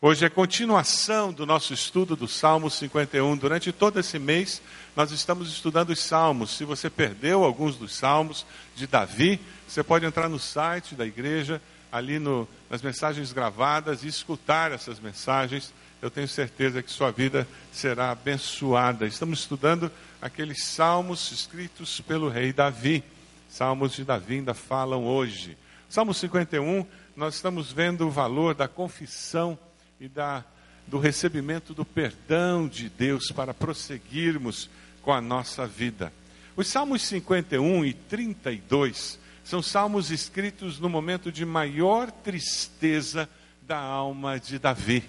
Hoje é continuação do nosso estudo do Salmo 51. Durante todo esse mês, nós estamos estudando os Salmos. Se você perdeu alguns dos Salmos de Davi, você pode entrar no site da igreja, ali no, nas mensagens gravadas, e escutar essas mensagens. Eu tenho certeza que sua vida será abençoada. Estamos estudando aqueles Salmos escritos pelo rei Davi. Salmos de Davi ainda falam hoje. Salmo 51, nós estamos vendo o valor da confissão e da, do recebimento do perdão de Deus para prosseguirmos com a nossa vida. Os Salmos 51 e 32 são salmos escritos no momento de maior tristeza da alma de Davi,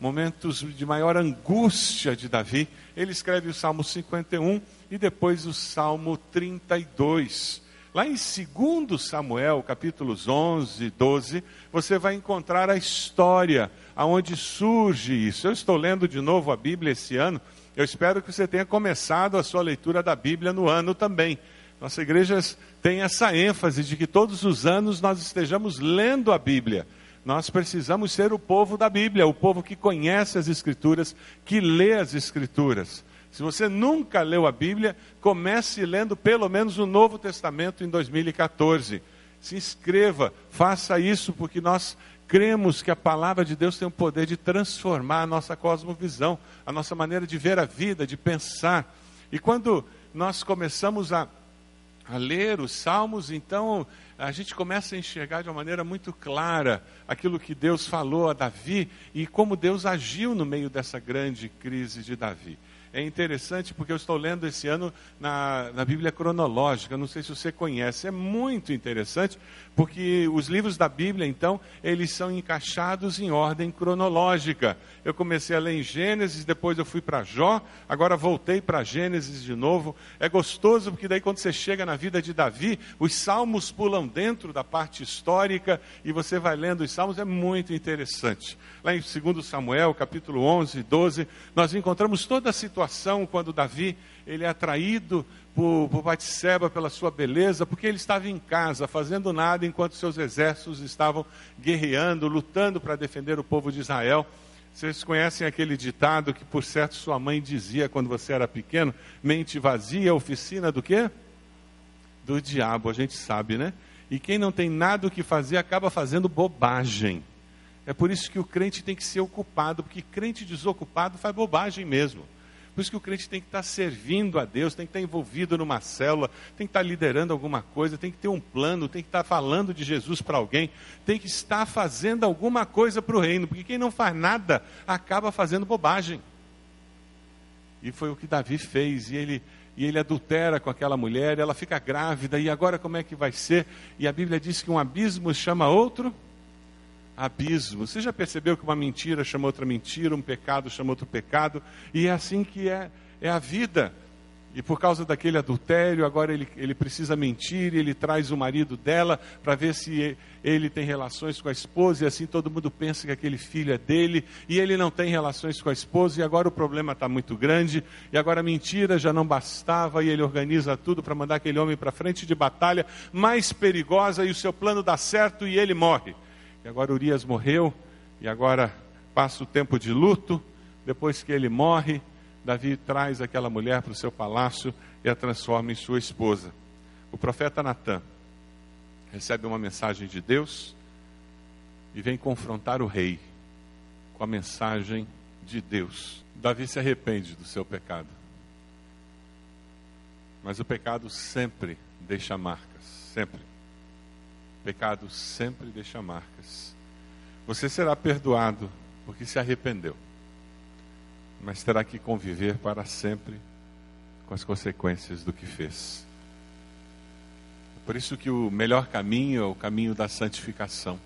momentos de maior angústia de Davi. Ele escreve o Salmo 51 e depois o Salmo 32. Lá em 2 Samuel, capítulos 11 e 12, você vai encontrar a história aonde surge isso. Eu estou lendo de novo a Bíblia esse ano. Eu espero que você tenha começado a sua leitura da Bíblia no ano também. Nossa igreja tem essa ênfase de que todos os anos nós estejamos lendo a Bíblia. Nós precisamos ser o povo da Bíblia, o povo que conhece as Escrituras, que lê as Escrituras. Se você nunca leu a Bíblia, comece lendo pelo menos o Novo Testamento em 2014. Se inscreva, faça isso, porque nós cremos que a palavra de Deus tem o poder de transformar a nossa cosmovisão, a nossa maneira de ver a vida, de pensar. E quando nós começamos a, a ler os salmos, então a gente começa a enxergar de uma maneira muito clara aquilo que Deus falou a Davi e como Deus agiu no meio dessa grande crise de Davi é interessante porque eu estou lendo esse ano na, na Bíblia cronológica, não sei se você conhece, é muito interessante porque os livros da Bíblia, então, eles são encaixados em ordem cronológica. Eu comecei a ler em Gênesis, depois eu fui para Jó, agora voltei para Gênesis de novo. É gostoso porque daí quando você chega na vida de Davi, os salmos pulam dentro da parte histórica e você vai lendo os salmos, é muito interessante. Lá em 2 Samuel, capítulo 11, 12, nós encontramos toda a situação quando Davi ele é atraído por, por pela sua beleza, porque ele estava em casa, fazendo nada, enquanto seus exércitos estavam guerreando, lutando para defender o povo de Israel. Vocês conhecem aquele ditado que, por certo, sua mãe dizia quando você era pequeno: mente vazia, oficina do quê? Do diabo, a gente sabe, né? E quem não tem nada o que fazer acaba fazendo bobagem. É por isso que o crente tem que ser ocupado, porque crente desocupado faz bobagem mesmo. Por isso que o crente tem que estar servindo a Deus, tem que estar envolvido numa célula, tem que estar liderando alguma coisa, tem que ter um plano, tem que estar falando de Jesus para alguém, tem que estar fazendo alguma coisa para o reino, porque quem não faz nada acaba fazendo bobagem. E foi o que Davi fez, e ele, e ele adultera com aquela mulher, ela fica grávida, e agora como é que vai ser? E a Bíblia diz que um abismo chama outro abismo. Você já percebeu que uma mentira chama outra mentira, um pecado chama outro pecado? E é assim que é, é a vida. E por causa daquele adultério, agora ele, ele precisa mentir, ele traz o marido dela para ver se ele tem relações com a esposa, e assim todo mundo pensa que aquele filho é dele, e ele não tem relações com a esposa, e agora o problema está muito grande, e agora a mentira já não bastava, e ele organiza tudo para mandar aquele homem para frente de batalha mais perigosa, e o seu plano dá certo e ele morre. E agora Urias morreu, e agora passa o tempo de luto. Depois que ele morre, Davi traz aquela mulher para o seu palácio e a transforma em sua esposa. O profeta Natan recebe uma mensagem de Deus e vem confrontar o rei com a mensagem de Deus. Davi se arrepende do seu pecado. Mas o pecado sempre deixa marcas, sempre. Pecado sempre deixa marcas. Você será perdoado porque se arrependeu, mas terá que conviver para sempre com as consequências do que fez. Por isso que o melhor caminho é o caminho da santificação.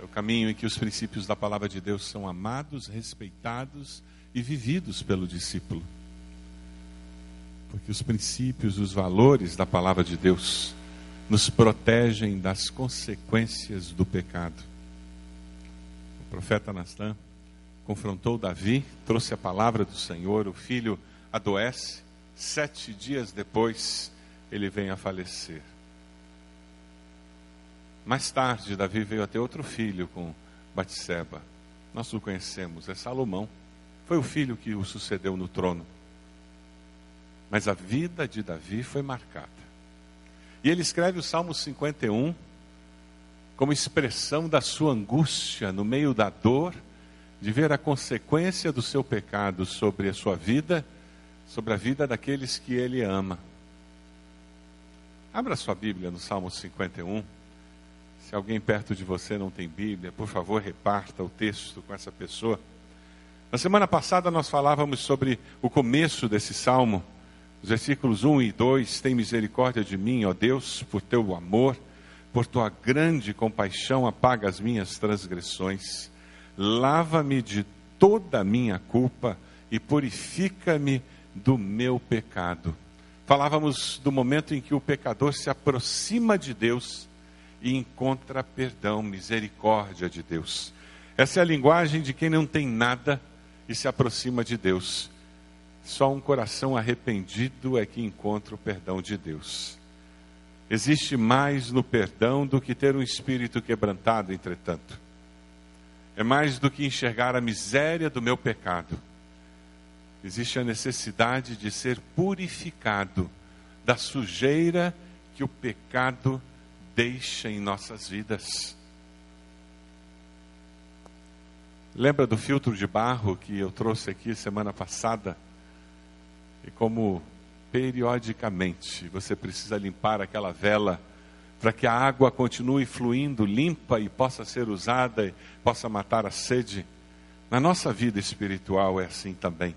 É o caminho em que os princípios da palavra de Deus são amados, respeitados e vividos pelo discípulo. Porque os princípios, os valores da palavra de Deus nos protegem das consequências do pecado. O profeta Natan confrontou Davi, trouxe a palavra do Senhor, o filho adoece, sete dias depois ele vem a falecer. Mais tarde, Davi veio a ter outro filho com Batseba. Nós o conhecemos, é Salomão. Foi o filho que o sucedeu no trono. Mas a vida de Davi foi marcada. E ele escreve o Salmo 51 como expressão da sua angústia no meio da dor, de ver a consequência do seu pecado sobre a sua vida, sobre a vida daqueles que ele ama. Abra sua Bíblia no Salmo 51. Se alguém perto de você não tem Bíblia, por favor, reparta o texto com essa pessoa. Na semana passada nós falávamos sobre o começo desse salmo, os versículos 1 e 2: Tem misericórdia de mim, ó Deus, por teu amor, por tua grande compaixão, apaga as minhas transgressões, lava-me de toda a minha culpa e purifica-me do meu pecado. Falávamos do momento em que o pecador se aproxima de Deus e encontra perdão, misericórdia de Deus. Essa é a linguagem de quem não tem nada e se aproxima de Deus. Só um coração arrependido é que encontra o perdão de Deus. Existe mais no perdão do que ter um espírito quebrantado, entretanto. É mais do que enxergar a miséria do meu pecado existe a necessidade de ser purificado da sujeira que o pecado deixa em nossas vidas. Lembra do filtro de barro que eu trouxe aqui semana passada? E como periodicamente você precisa limpar aquela vela para que a água continue fluindo limpa e possa ser usada e possa matar a sede. Na nossa vida espiritual é assim também.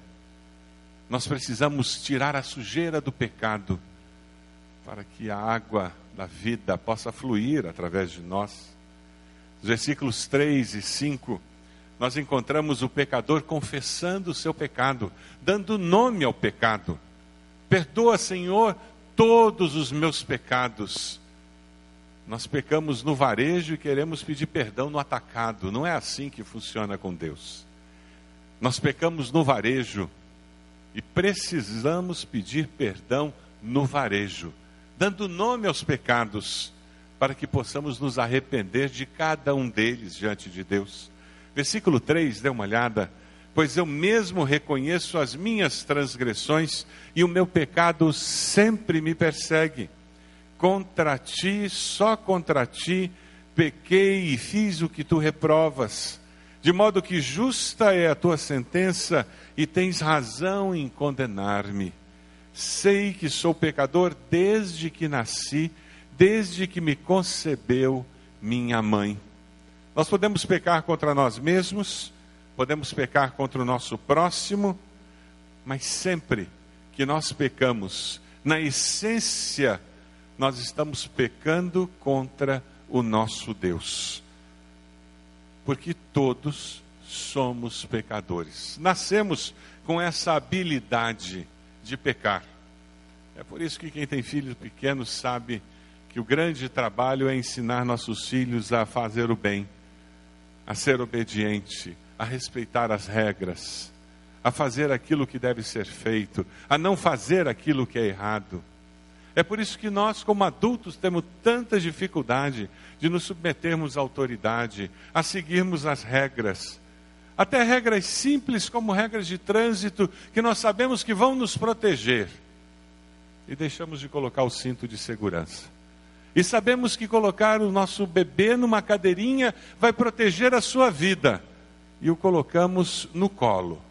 Nós precisamos tirar a sujeira do pecado para que a água da vida possa fluir através de nós. Os versículos 3 e 5, nós encontramos o pecador confessando o seu pecado, dando nome ao pecado. Perdoa, Senhor, todos os meus pecados. Nós pecamos no varejo e queremos pedir perdão no atacado. Não é assim que funciona com Deus. Nós pecamos no varejo e precisamos pedir perdão no varejo, dando nome aos pecados, para que possamos nos arrepender de cada um deles diante de Deus. Versículo 3, dê uma olhada. Pois eu mesmo reconheço as minhas transgressões e o meu pecado sempre me persegue. Contra ti, só contra ti, pequei e fiz o que tu reprovas de modo que justa é a tua sentença e tens razão em condenar-me. Sei que sou pecador desde que nasci, desde que me concebeu minha mãe. Nós podemos pecar contra nós mesmos, podemos pecar contra o nosso próximo, mas sempre que nós pecamos, na essência, nós estamos pecando contra o nosso Deus porque todos somos pecadores. Nascemos com essa habilidade de pecar. É por isso que quem tem filhos pequenos sabe que o grande trabalho é ensinar nossos filhos a fazer o bem, a ser obediente, a respeitar as regras, a fazer aquilo que deve ser feito, a não fazer aquilo que é errado. É por isso que nós, como adultos, temos tanta dificuldade de nos submetermos à autoridade, a seguirmos as regras. Até regras simples, como regras de trânsito, que nós sabemos que vão nos proteger. E deixamos de colocar o cinto de segurança. E sabemos que colocar o nosso bebê numa cadeirinha vai proteger a sua vida. E o colocamos no colo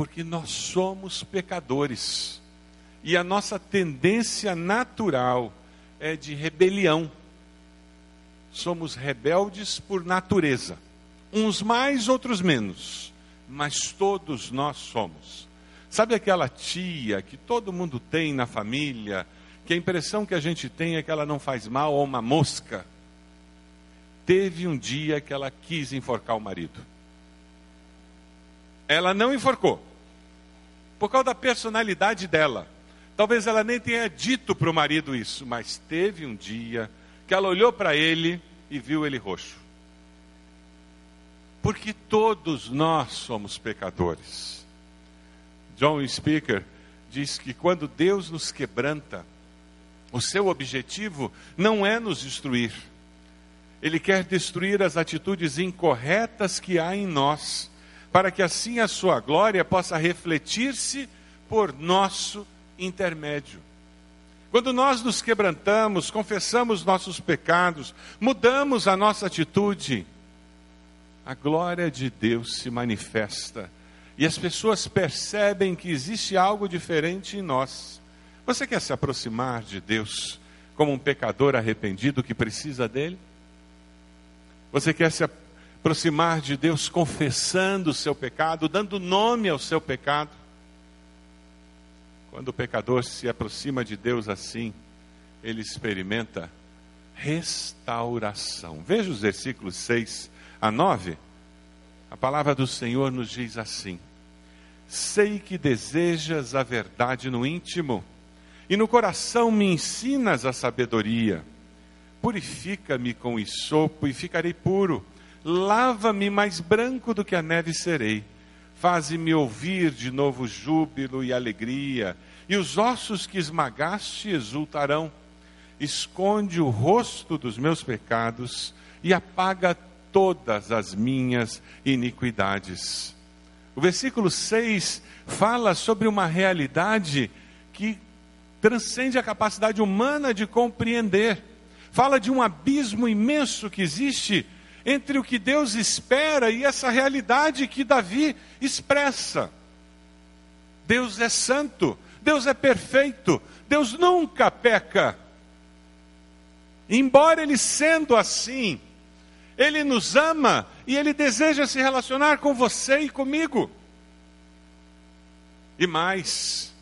porque nós somos pecadores. E a nossa tendência natural é de rebelião. Somos rebeldes por natureza. Uns mais, outros menos. Mas todos nós somos. Sabe aquela tia que todo mundo tem na família, que a impressão que a gente tem é que ela não faz mal a uma mosca? Teve um dia que ela quis enforcar o marido. Ela não enforcou, por causa da personalidade dela. Talvez ela nem tenha dito para o marido isso, mas teve um dia que ela olhou para ele e viu ele roxo. Porque todos nós somos pecadores. John Speaker diz que quando Deus nos quebranta, o seu objetivo não é nos destruir, Ele quer destruir as atitudes incorretas que há em nós, para que assim a sua glória possa refletir-se por nosso intermédio. Quando nós nos quebrantamos, confessamos nossos pecados, mudamos a nossa atitude, a glória de Deus se manifesta e as pessoas percebem que existe algo diferente em nós. Você quer se aproximar de Deus como um pecador arrependido que precisa dele? Você quer se aproximar de Deus confessando o seu pecado, dando nome ao seu pecado? Quando o pecador se aproxima de Deus assim, ele experimenta restauração. Veja os versículos 6 a 9. A palavra do Senhor nos diz assim: Sei que desejas a verdade no íntimo, e no coração me ensinas a sabedoria. Purifica-me com isopo e ficarei puro. Lava-me mais branco do que a neve serei. Faze-me ouvir de novo júbilo e alegria, e os ossos que esmagaste exultarão. Esconde o rosto dos meus pecados e apaga todas as minhas iniquidades. O versículo 6 fala sobre uma realidade que transcende a capacidade humana de compreender fala de um abismo imenso que existe entre o que Deus espera e essa realidade que Davi expressa. Deus é santo, Deus é perfeito, Deus nunca peca. Embora Ele sendo assim, Ele nos ama e Ele deseja se relacionar com você e comigo. E mais,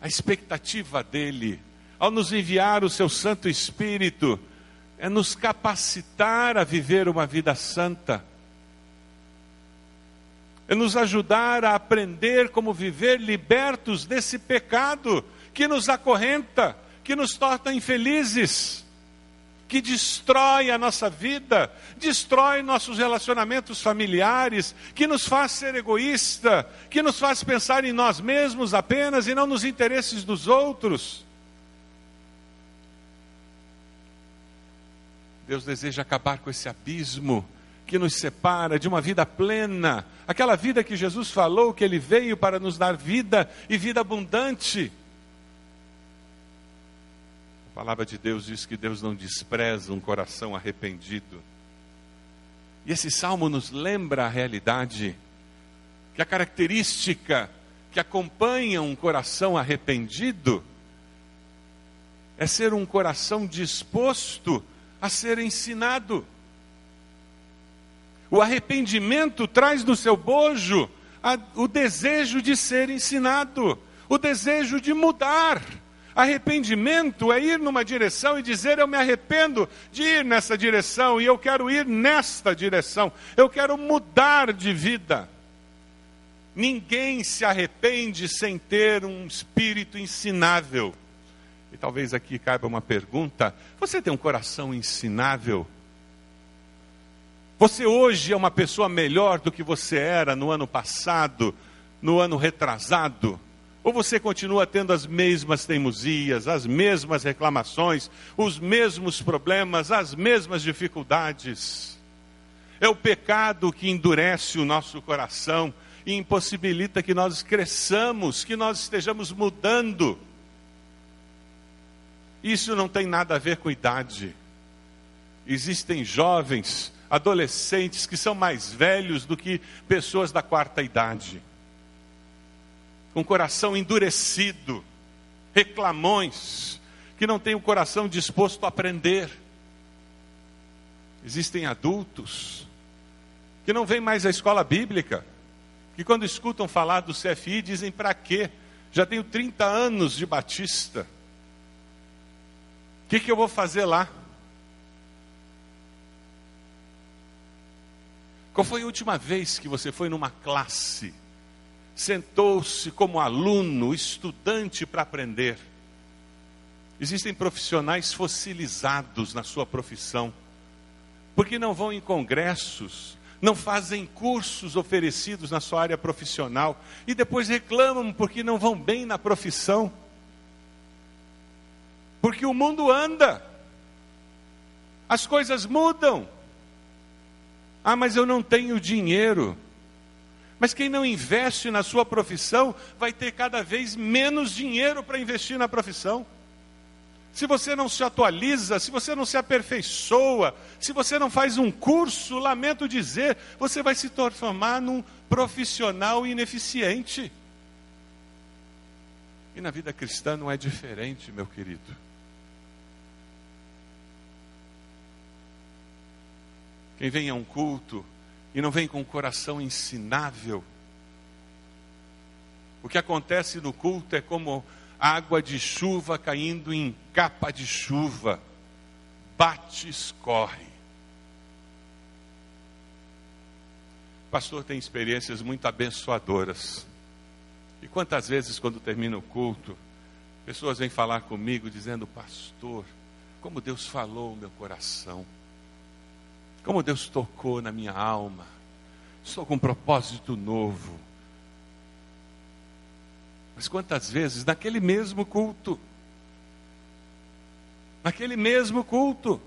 a expectativa dele ao nos enviar o seu Santo Espírito, é nos capacitar a viver uma vida santa, é nos ajudar a aprender como viver libertos desse pecado que nos acorrenta, que nos torna infelizes, que destrói a nossa vida, destrói nossos relacionamentos familiares, que nos faz ser egoísta, que nos faz pensar em nós mesmos apenas e não nos interesses dos outros. Deus deseja acabar com esse abismo que nos separa de uma vida plena, aquela vida que Jesus falou que Ele veio para nos dar vida e vida abundante. A palavra de Deus diz que Deus não despreza um coração arrependido. E esse salmo nos lembra a realidade, que a característica que acompanha um coração arrependido é ser um coração disposto a ser ensinado. O arrependimento traz no seu bojo a, o desejo de ser ensinado, o desejo de mudar. Arrependimento é ir numa direção e dizer: Eu me arrependo de ir nessa direção e eu quero ir nesta direção, eu quero mudar de vida. Ninguém se arrepende sem ter um espírito ensinável. E talvez aqui caiba uma pergunta: você tem um coração ensinável? Você hoje é uma pessoa melhor do que você era no ano passado, no ano retrasado? Ou você continua tendo as mesmas teimosias, as mesmas reclamações, os mesmos problemas, as mesmas dificuldades? É o pecado que endurece o nosso coração e impossibilita que nós cresçamos, que nós estejamos mudando. Isso não tem nada a ver com idade. Existem jovens, adolescentes que são mais velhos do que pessoas da quarta idade. Com coração endurecido, reclamões, que não têm o coração disposto a aprender. Existem adultos que não vêm mais à escola bíblica, que quando escutam falar do CFI dizem para quê? Já tenho 30 anos de batista. O que, que eu vou fazer lá? Qual foi a última vez que você foi numa classe, sentou-se como aluno, estudante para aprender? Existem profissionais fossilizados na sua profissão, porque não vão em congressos, não fazem cursos oferecidos na sua área profissional e depois reclamam porque não vão bem na profissão. Porque o mundo anda. As coisas mudam. Ah, mas eu não tenho dinheiro. Mas quem não investe na sua profissão vai ter cada vez menos dinheiro para investir na profissão. Se você não se atualiza, se você não se aperfeiçoa, se você não faz um curso, lamento dizer, você vai se transformar num profissional ineficiente. E na vida cristã não é diferente, meu querido. Quem vem a um culto e não vem com o coração ensinável, o que acontece no culto é como água de chuva caindo em capa de chuva, bate, escorre. O pastor tem experiências muito abençoadoras. E quantas vezes, quando termina o culto, pessoas vêm falar comigo dizendo: Pastor, como Deus falou no meu coração, como Deus tocou na minha alma, estou com um propósito novo. Mas quantas vezes, naquele mesmo culto, naquele mesmo culto,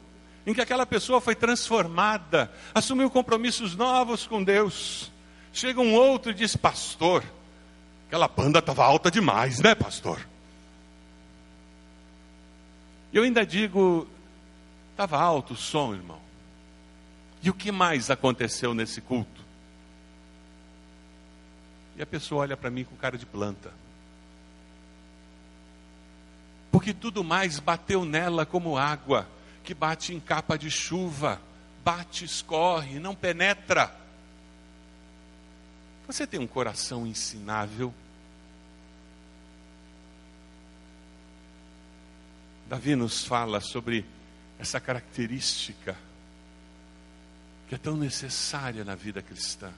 em que aquela pessoa foi transformada, assumiu compromissos novos com Deus, chega um outro e diz: Pastor, Aquela banda estava alta demais, né, pastor? Eu ainda digo, estava alto o som, irmão. E o que mais aconteceu nesse culto? E a pessoa olha para mim com cara de planta. Porque tudo mais bateu nela como água que bate em capa de chuva, bate, escorre, não penetra. Você tem um coração ensinável? Davi nos fala sobre essa característica que é tão necessária na vida cristã.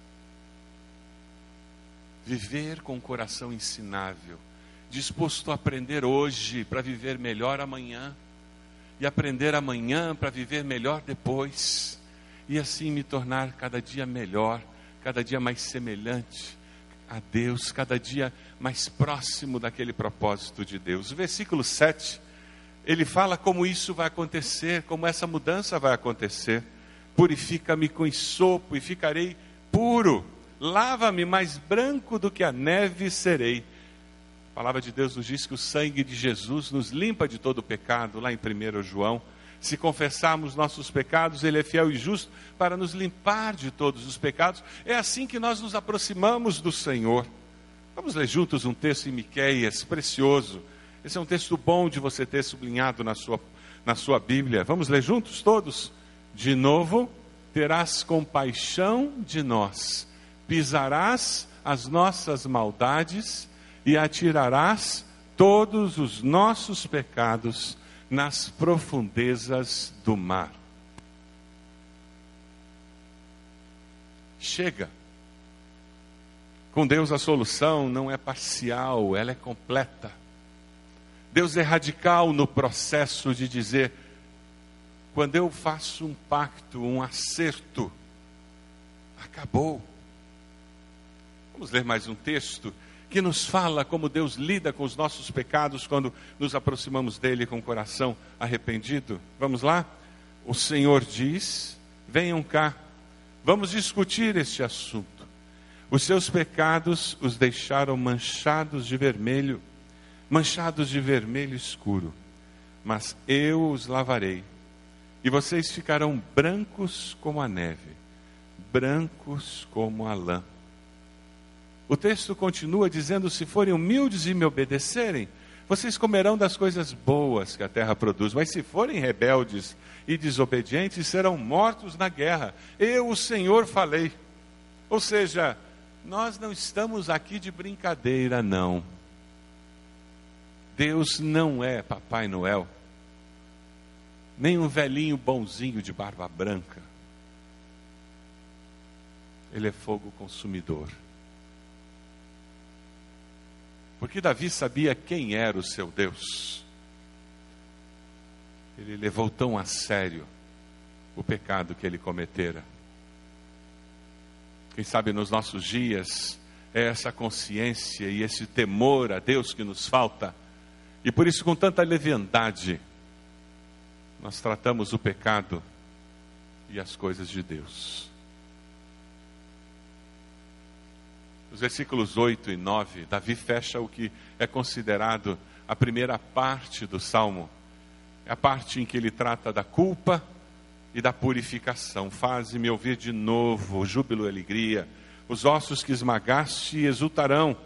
Viver com o coração ensinável, disposto a aprender hoje para viver melhor amanhã, e aprender amanhã para viver melhor depois, e assim me tornar cada dia melhor cada dia mais semelhante a Deus, cada dia mais próximo daquele propósito de Deus. O versículo 7, ele fala como isso vai acontecer, como essa mudança vai acontecer. Purifica-me com sopo e ficarei puro. Lava-me mais branco do que a neve serei. A palavra de Deus nos diz que o sangue de Jesus nos limpa de todo o pecado, lá em 1 João se confessarmos nossos pecados, Ele é fiel e justo para nos limpar de todos os pecados. É assim que nós nos aproximamos do Senhor. Vamos ler juntos um texto em Miqueias, precioso. Esse é um texto bom de você ter sublinhado na sua, na sua Bíblia. Vamos ler juntos todos? De novo, terás compaixão de nós, pisarás as nossas maldades e atirarás todos os nossos pecados nas profundezas do mar. Chega. Com Deus a solução não é parcial, ela é completa. Deus é radical no processo de dizer: quando eu faço um pacto, um acerto, acabou. Vamos ler mais um texto que nos fala como Deus lida com os nossos pecados quando nos aproximamos dele com o coração arrependido. Vamos lá? O Senhor diz: venham cá, vamos discutir este assunto. Os seus pecados os deixaram manchados de vermelho, manchados de vermelho escuro, mas eu os lavarei, e vocês ficarão brancos como a neve, brancos como a lã. O texto continua dizendo: se forem humildes e me obedecerem, vocês comerão das coisas boas que a terra produz, mas se forem rebeldes e desobedientes, serão mortos na guerra. Eu, o Senhor, falei. Ou seja, nós não estamos aqui de brincadeira, não. Deus não é Papai Noel, nem um velhinho bonzinho de barba branca. Ele é fogo consumidor. Porque Davi sabia quem era o seu Deus. Ele levou tão a sério o pecado que ele cometera. Quem sabe nos nossos dias é essa consciência e esse temor a Deus que nos falta. E por isso, com tanta leviandade, nós tratamos o pecado e as coisas de Deus. Os versículos 8 e 9, Davi fecha o que é considerado a primeira parte do salmo. É a parte em que ele trata da culpa e da purificação. Faze-me ouvir de novo júbilo e alegria. Os ossos que esmagaste exultarão.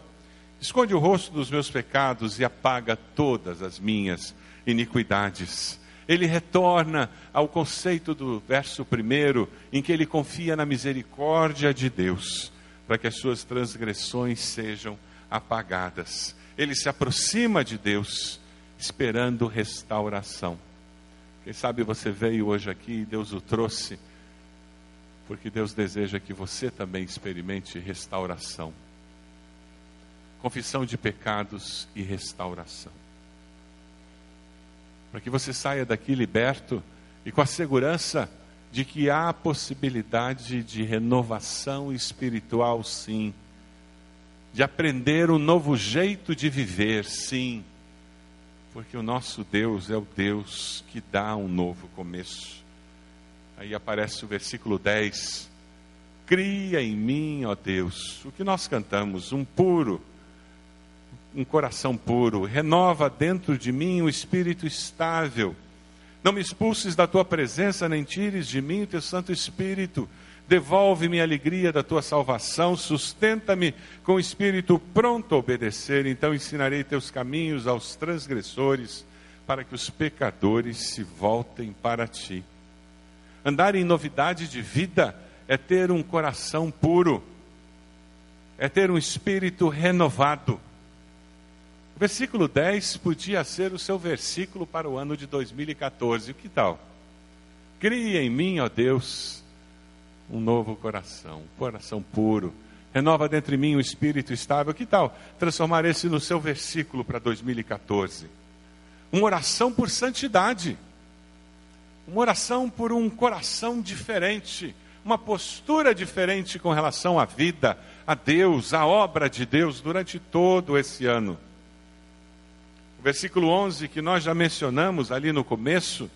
Esconde o rosto dos meus pecados e apaga todas as minhas iniquidades. Ele retorna ao conceito do verso primeiro, em que ele confia na misericórdia de Deus, para que as suas transgressões sejam apagadas. Ele se aproxima de Deus, esperando restauração. Quem sabe você veio hoje aqui e Deus o trouxe, porque Deus deseja que você também experimente restauração. Confissão de pecados e restauração para que você saia daqui liberto e com a segurança de que há possibilidade de renovação espiritual, sim, de aprender um novo jeito de viver, sim, porque o nosso Deus é o Deus que dá um novo começo. Aí aparece o versículo 10. Cria em mim, ó Deus, o que nós cantamos, um puro um coração puro, renova dentro de mim um espírito estável. Não me expulses da tua presença, nem tires de mim o teu Santo Espírito. Devolve-me a alegria da tua salvação, sustenta-me com o espírito pronto a obedecer. Então ensinarei teus caminhos aos transgressores, para que os pecadores se voltem para ti. Andar em novidade de vida é ter um coração puro, é ter um espírito renovado. O versículo 10 podia ser o seu versículo para o ano de 2014. O que tal? Cria em mim, ó Deus, um novo coração, um coração puro. Renova dentro de mim um espírito estável. Que tal transformar esse no seu versículo para 2014? Uma oração por santidade. Uma oração por um coração diferente. Uma postura diferente com relação à vida, a Deus, à obra de Deus durante todo esse ano versículo 11, que nós já mencionamos ali no começo,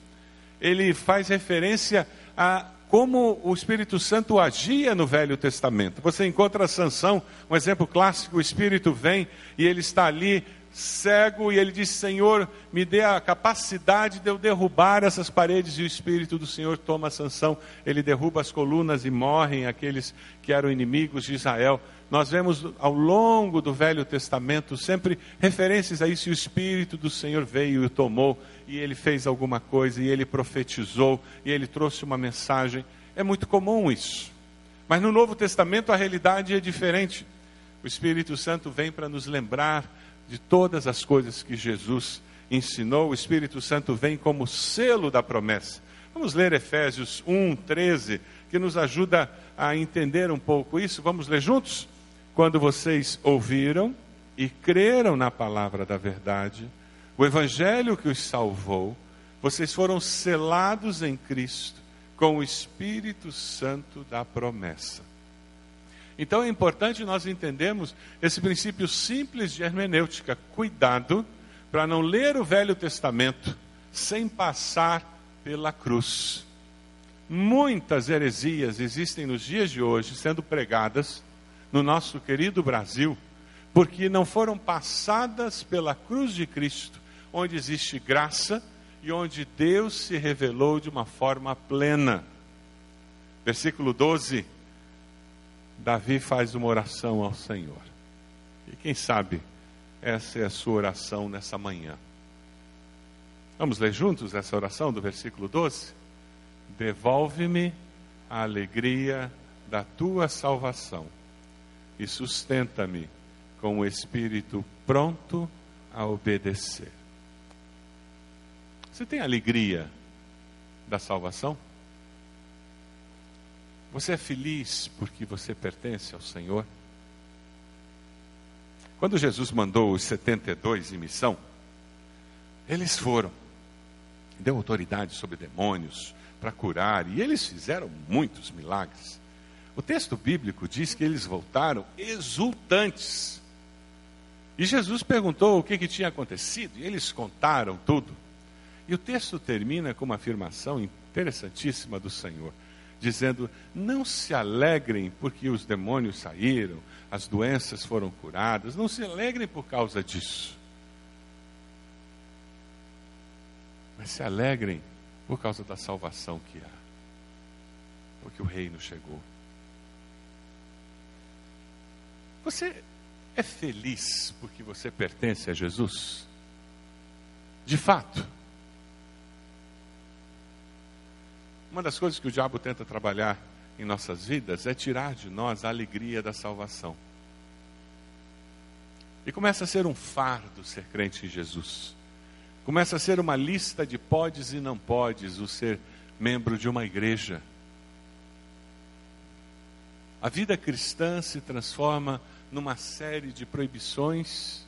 ele faz referência a como o Espírito Santo agia no Velho Testamento. Você encontra Sansão, um exemplo clássico, o Espírito vem e ele está ali cego e ele diz: Senhor, me dê a capacidade de eu derrubar essas paredes. E o Espírito do Senhor toma Sansão, ele derruba as colunas e morrem aqueles que eram inimigos de Israel. Nós vemos ao longo do Velho Testamento sempre referências a isso. E o Espírito do Senhor veio e tomou, e ele fez alguma coisa, e ele profetizou, e ele trouxe uma mensagem. É muito comum isso. Mas no Novo Testamento a realidade é diferente. O Espírito Santo vem para nos lembrar de todas as coisas que Jesus ensinou. O Espírito Santo vem como selo da promessa. Vamos ler Efésios 1, 13, que nos ajuda a entender um pouco isso. Vamos ler juntos? Quando vocês ouviram e creram na palavra da verdade, o evangelho que os salvou, vocês foram selados em Cristo com o Espírito Santo da promessa. Então é importante nós entendermos esse princípio simples de hermenêutica. Cuidado para não ler o Velho Testamento sem passar pela cruz. Muitas heresias existem nos dias de hoje sendo pregadas no nosso querido Brasil, porque não foram passadas pela cruz de Cristo, onde existe graça e onde Deus se revelou de uma forma plena. Versículo 12: Davi faz uma oração ao Senhor. E quem sabe essa é a sua oração nessa manhã. Vamos ler juntos essa oração do versículo 12? Devolve-me a alegria da tua salvação e sustenta-me com o espírito pronto a obedecer. Você tem alegria da salvação? Você é feliz porque você pertence ao Senhor? Quando Jesus mandou os 72 em missão, eles foram, deu autoridade sobre demônios para curar, e eles fizeram muitos milagres. O texto bíblico diz que eles voltaram exultantes. E Jesus perguntou o que, que tinha acontecido, e eles contaram tudo. E o texto termina com uma afirmação interessantíssima do Senhor. Dizendo: Não se alegrem porque os demônios saíram, as doenças foram curadas, não se alegrem por causa disso. Mas se alegrem por causa da salvação que há, porque o reino chegou. Você é feliz porque você pertence a Jesus? De fato. Uma das coisas que o diabo tenta trabalhar em nossas vidas é tirar de nós a alegria da salvação. E começa a ser um fardo ser crente em Jesus. Começa a ser uma lista de podes e não podes o ser membro de uma igreja. A vida cristã se transforma numa série de proibições,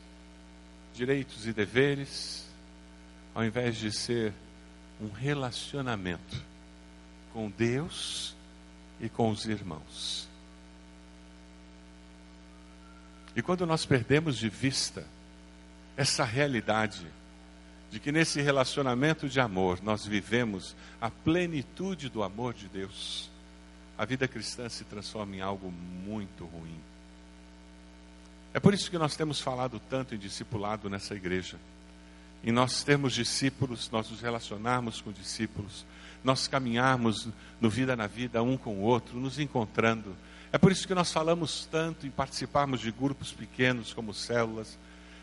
direitos e deveres, ao invés de ser um relacionamento com Deus e com os irmãos. E quando nós perdemos de vista essa realidade de que nesse relacionamento de amor nós vivemos a plenitude do amor de Deus, a vida cristã se transforma em algo muito ruim. É por isso que nós temos falado tanto em discipulado nessa igreja. Em nós termos discípulos, nós nos relacionarmos com discípulos, nós caminharmos no vida na vida um com o outro, nos encontrando. É por isso que nós falamos tanto em participarmos de grupos pequenos como células,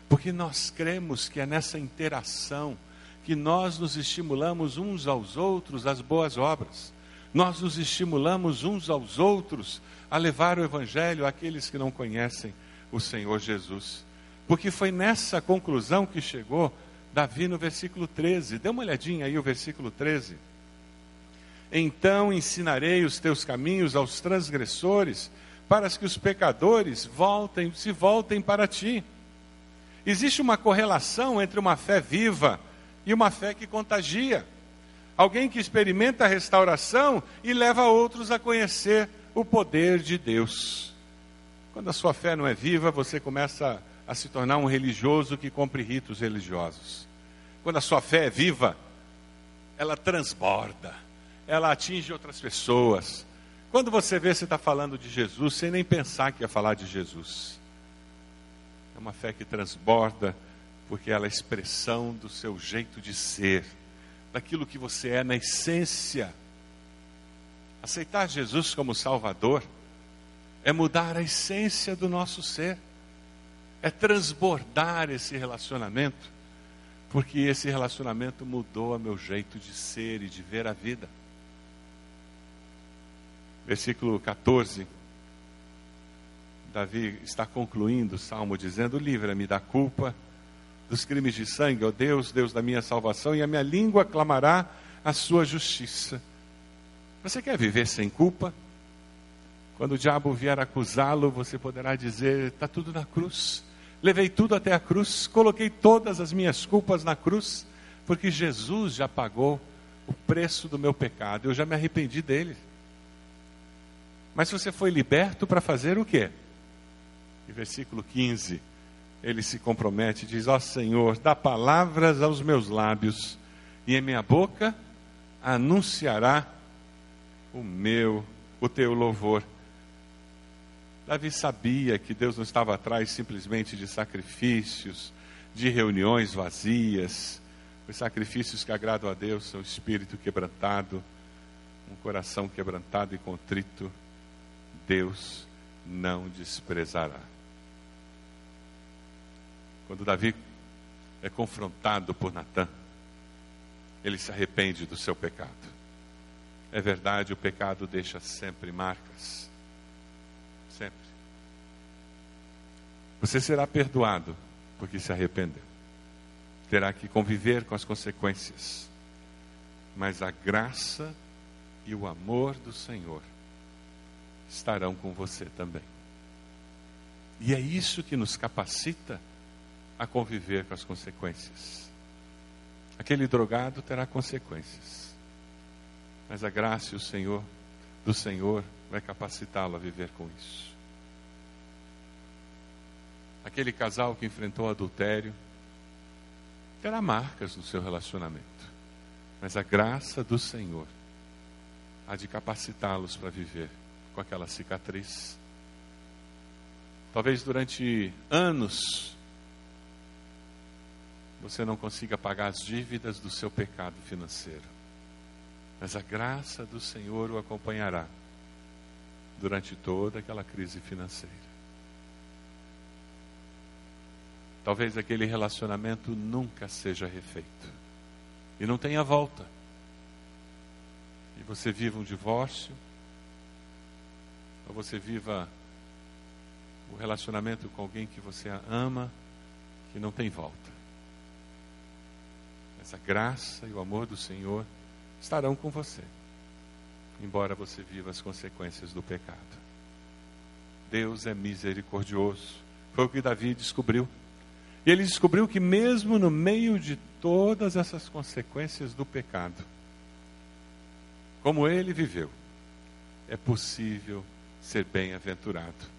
porque nós cremos que é nessa interação que nós nos estimulamos uns aos outros às boas obras. Nós nos estimulamos uns aos outros a levar o evangelho àqueles que não conhecem o Senhor Jesus. Porque foi nessa conclusão que chegou Davi no versículo 13. Dê uma olhadinha aí o versículo 13. Então ensinarei os teus caminhos aos transgressores, para que os pecadores voltem, se voltem para ti. Existe uma correlação entre uma fé viva e uma fé que contagia. Alguém que experimenta a restauração e leva outros a conhecer o poder de Deus. Quando a sua fé não é viva, você começa a se tornar um religioso que cumpre ritos religiosos. Quando a sua fé é viva, ela transborda, ela atinge outras pessoas. Quando você vê você está falando de Jesus, sem nem pensar que ia falar de Jesus. É uma fé que transborda, porque ela é expressão do seu jeito de ser, daquilo que você é na essência. Aceitar Jesus como Salvador é mudar a essência do nosso ser, é transbordar esse relacionamento, porque esse relacionamento mudou o meu jeito de ser e de ver a vida. Versículo 14. Davi está concluindo o salmo dizendo: Livra-me da culpa, dos crimes de sangue, ó Deus, Deus da minha salvação, e a minha língua clamará a sua justiça. Você quer viver sem culpa? Quando o diabo vier acusá-lo, você poderá dizer: está tudo na cruz. Levei tudo até a cruz, coloquei todas as minhas culpas na cruz, porque Jesus já pagou o preço do meu pecado, eu já me arrependi dele. Mas você foi liberto para fazer o quê? E versículo 15, ele se compromete, diz: Ó oh, Senhor, dá palavras aos meus lábios, e em minha boca anunciará o meu, o teu louvor. Davi sabia que Deus não estava atrás simplesmente de sacrifícios, de reuniões vazias. Os sacrifícios que agradam a Deus são o espírito quebrantado, um coração quebrantado e contrito. Deus não desprezará. Quando Davi é confrontado por Natã, ele se arrepende do seu pecado. É verdade, o pecado deixa sempre marcas sempre. Você será perdoado porque se arrependeu. Terá que conviver com as consequências. Mas a graça e o amor do Senhor estarão com você também. E é isso que nos capacita a conviver com as consequências. Aquele drogado terá consequências. Mas a graça o Senhor do Senhor vai capacitá-lo a viver com isso. Aquele casal que enfrentou adultério terá marcas no seu relacionamento, mas a graça do Senhor há de capacitá-los para viver com aquela cicatriz. Talvez durante anos você não consiga pagar as dívidas do seu pecado financeiro, mas a graça do Senhor o acompanhará durante toda aquela crise financeira. Talvez aquele relacionamento nunca seja refeito e não tenha volta. E você viva um divórcio, você viva o relacionamento com alguém que você ama, que não tem volta. Essa graça e o amor do Senhor estarão com você, embora você viva as consequências do pecado. Deus é misericordioso. Foi o que Davi descobriu. E ele descobriu que, mesmo no meio de todas essas consequências do pecado, como ele viveu, é possível ser bem-aventurado.